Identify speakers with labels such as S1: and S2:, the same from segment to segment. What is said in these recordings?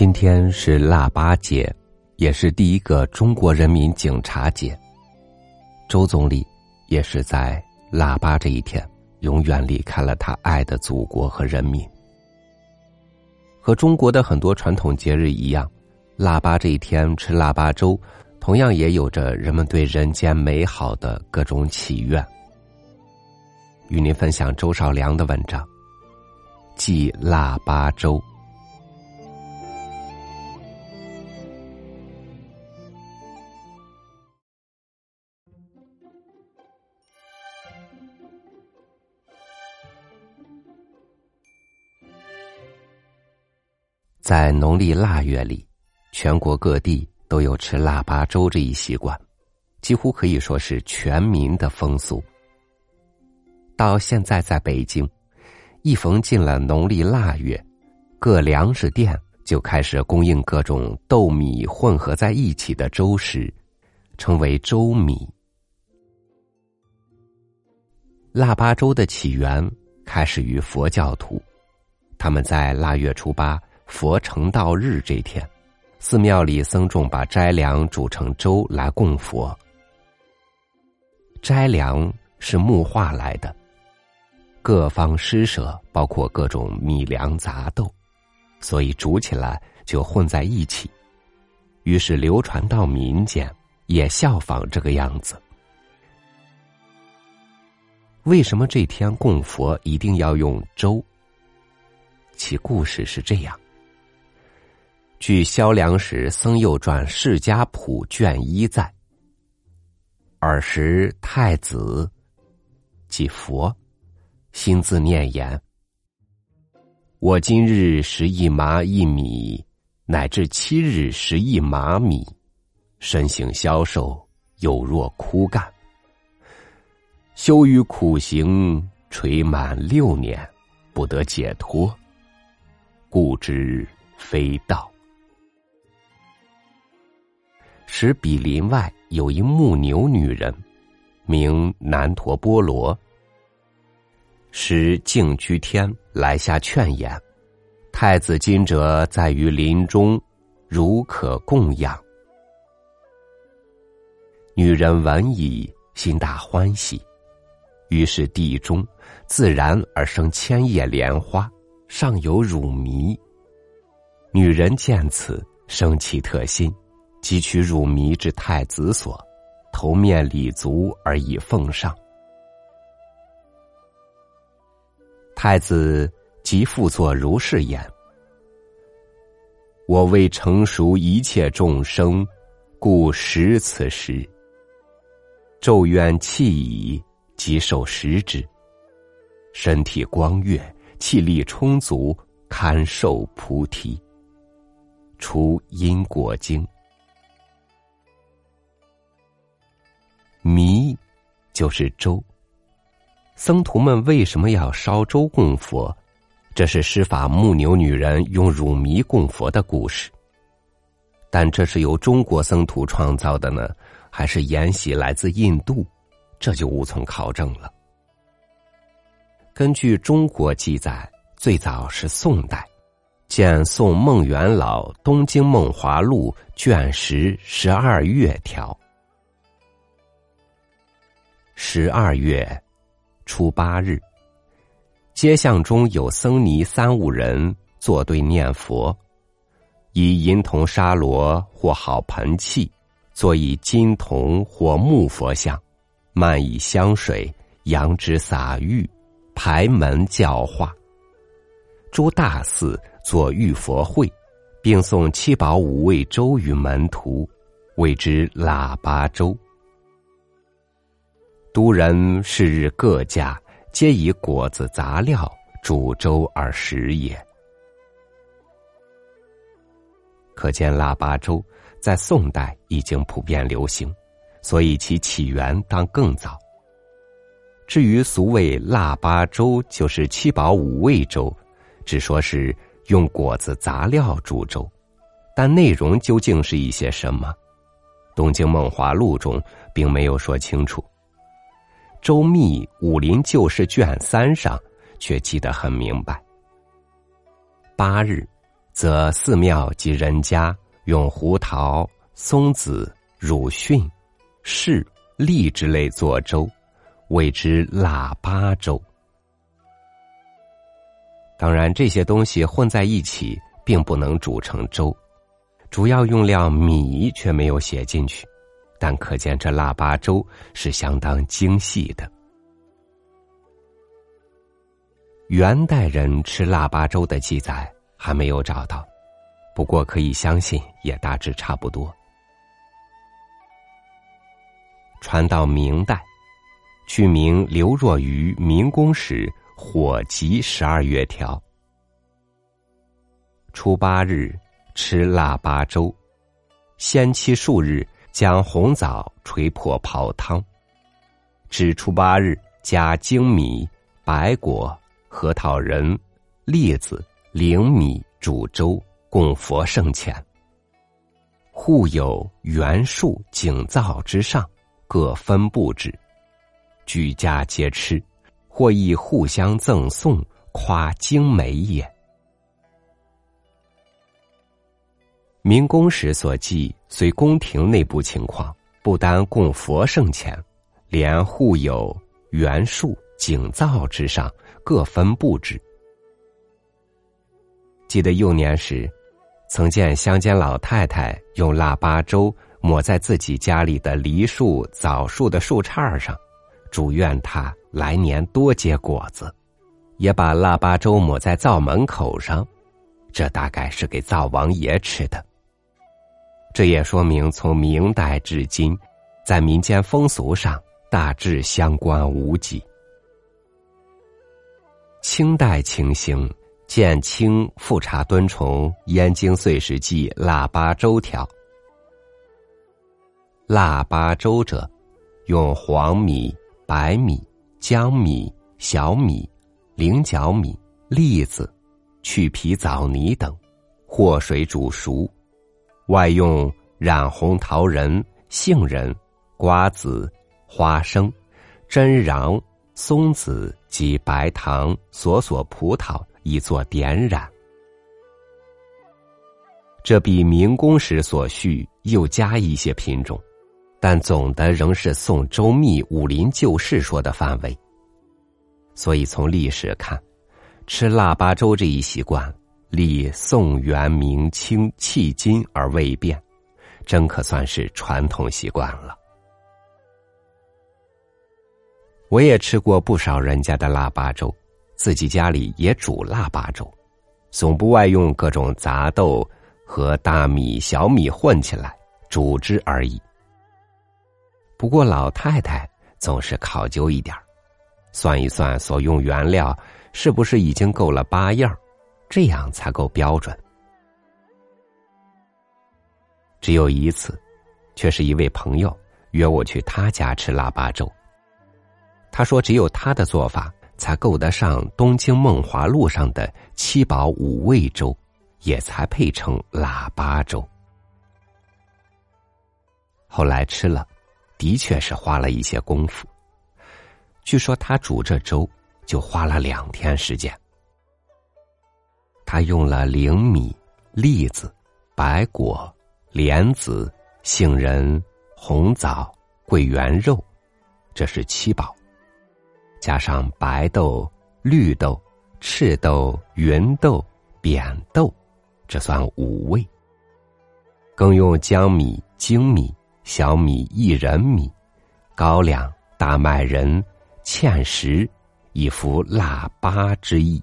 S1: 今天是腊八节，也是第一个中国人民警察节。周总理也是在腊八这一天，永远离开了他爱的祖国和人民。和中国的很多传统节日一样，腊八这一天吃腊八粥，同样也有着人们对人间美好的各种祈愿。与您分享周少良的文章《祭腊八粥》。在农历腊月里，全国各地都有吃腊八粥这一习惯，几乎可以说是全民的风俗。到现在，在北京，一逢进了农历腊月，各粮食店就开始供应各种豆米混合在一起的粥食，称为粥米。腊八粥的起源开始于佛教徒，他们在腊月初八。佛成道日这天，寺庙里僧众把斋粮煮成粥来供佛。斋粮是木化来的，各方施舍包括各种米粮杂豆，所以煮起来就混在一起。于是流传到民间，也效仿这个样子。为什么这天供佛一定要用粥？其故事是这样。据《萧梁史僧佑传释迦谱》卷一载，尔时太子即佛，心自念言：“我今日食一麻一米，乃至七日食一麻米，身形消瘦，有若枯干。修于苦行垂满六年，不得解脱，故知非道。”使比邻外有一牧牛女人，名南陀波罗。时净居天来下劝言：太子今者在于林中，如可供养。女人闻已，心大欢喜，于是地中自然而生千叶莲花，上有乳糜。女人见此，生其特心。汲取乳糜之太子所，头面礼足而以奉上。太子即复作如是言：“我为成熟一切众生，故食此食。咒怨气已，即受食之。身体光悦，气力充足，堪受菩提。除因果经。”米，就是粥。僧徒们为什么要烧粥供佛？这是施法牧牛女人用乳糜供佛的故事。但这是由中国僧徒创造的呢，还是沿袭来自印度？这就无从考证了。根据中国记载，最早是宋代，见《宋孟元老东京梦华录》卷十十二月条。十二月初八日，街巷中有僧尼三五人坐对念佛，以银铜沙罗或好盆器，坐以金铜或木佛像，漫以香水，扬之洒浴，排门教化。诸大寺作玉佛会，并送七宝五味粥与门徒，谓之腊八粥。都人是日各家皆以果子杂料煮粥而食也。可见腊八粥在宋代已经普遍流行，所以其起源当更早。至于俗谓腊八粥，就是七宝五味粥，只说是用果子杂料煮粥，但内容究竟是一些什么，《东京梦华录》中并没有说清楚。《周密武林旧事》卷三上却记得很明白。八日，则寺庙及人家用胡桃、松子、乳蕈、柿、栗之类做粥，谓之腊八粥。当然，这些东西混在一起，并不能煮成粥。主要用料米却没有写进去，但可见这腊八粥是相当精细的。元代人吃腊八粥的记载还没有找到，不过可以相信也大致差不多。传到明代，据名刘若愚《明公史》。火急十二月条：初八日吃腊八粥，先期数日将红枣捶破泡汤。至初八日加精米、白果、核桃仁、栗子、灵米煮粥，供佛圣前。互有圆树景灶之上，各分布置，举家皆吃。或亦互相赠送，夸精美也。明宫时所记，随宫廷内部情况，不单供佛圣前，连户有园树景灶之上，各分布置。记得幼年时，曾见乡间老太太用腊八粥抹在自己家里的梨树、枣树的树杈上，祝愿他。来年多结果子，也把腊八粥抹在灶门口上，这大概是给灶王爷吃的。这也说明从明代至今，在民间风俗上大致相关无几。清代情形，见清富察敦崇《燕京岁时记》腊八粥条。腊八粥者，用黄米、白米。江米、小米、菱角米、栗子、去皮枣泥等，和水煮熟，外用染红桃仁、杏仁、瓜子、花生、榛瓤、松子及白糖、索索葡萄以作点染。这比明宫时所需又加一些品种。但总的仍是宋周密《武林旧事》说的范围。所以从历史看，吃腊八粥这一习惯，历宋元明清迄今而未变，真可算是传统习惯了。我也吃过不少人家的腊八粥，自己家里也煮腊八粥，总不外用各种杂豆和大米、小米混起来煮之而已。不过老太太总是考究一点算一算所用原料是不是已经够了八样这样才够标准。只有一次，却是一位朋友约我去他家吃腊八粥。他说，只有他的做法才够得上东京梦华录上的七宝五味粥，也才配称腊八粥。后来吃了。的确是花了一些功夫。据说他煮这粥就花了两天时间。他用了灵米、栗子、白果、莲子、杏仁、红枣、桂圆肉，这是七宝；加上白豆、绿豆、赤豆、芸豆、扁豆，这算五味。更用江米、精米。小米、薏仁米、高粱、大麦仁、芡实，以服腊八之意。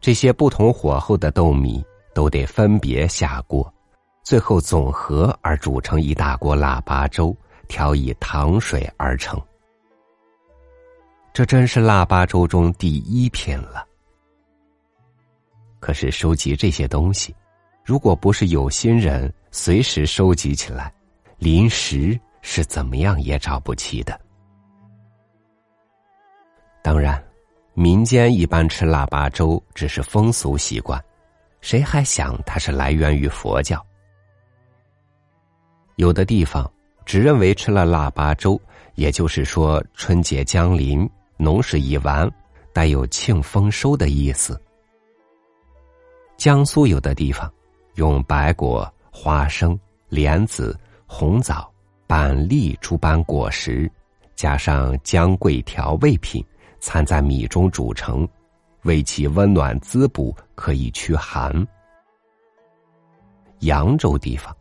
S1: 这些不同火候的豆米都得分别下锅，最后总和而煮成一大锅腊八粥，调以糖水而成。这真是腊八粥中第一品了。可是收集这些东西。如果不是有心人随时收集起来，临时是怎么样也找不齐的。当然，民间一般吃腊八粥只是风俗习惯，谁还想它是来源于佛教？有的地方只认为吃了腊八粥，也就是说春节将临，农事已完，带有庆丰收的意思。江苏有的地方用白果、花生、莲子、红枣、板栗诸般果实，加上姜桂调味品，掺在米中煮成，为其温暖滋补，可以驱寒。扬州地方，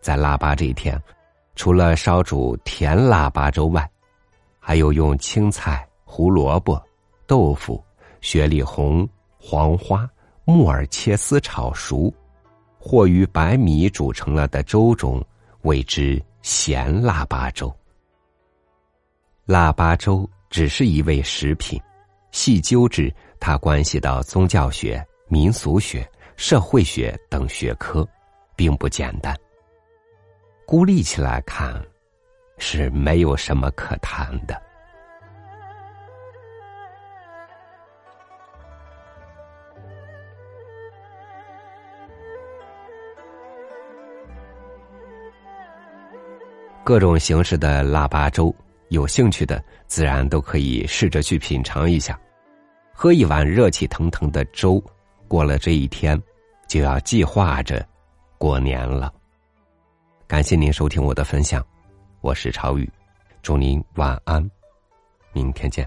S1: 在腊八这一天，除了烧煮甜腊八粥外，还有用青菜、胡萝卜、豆腐、雪里红、黄花、木耳切丝炒熟，或于白米煮成了的粥中，谓之咸腊八粥。腊八粥只是一味食品，细究之，它关系到宗教学、民俗学、社会学等学科，并不简单。孤立起来看，是没有什么可谈的。各种形式的腊八粥，有兴趣的自然都可以试着去品尝一下，喝一碗热气腾腾的粥，过了这一天，就要计划着过年了。感谢您收听我的分享，我是超宇，祝您晚安，明天见。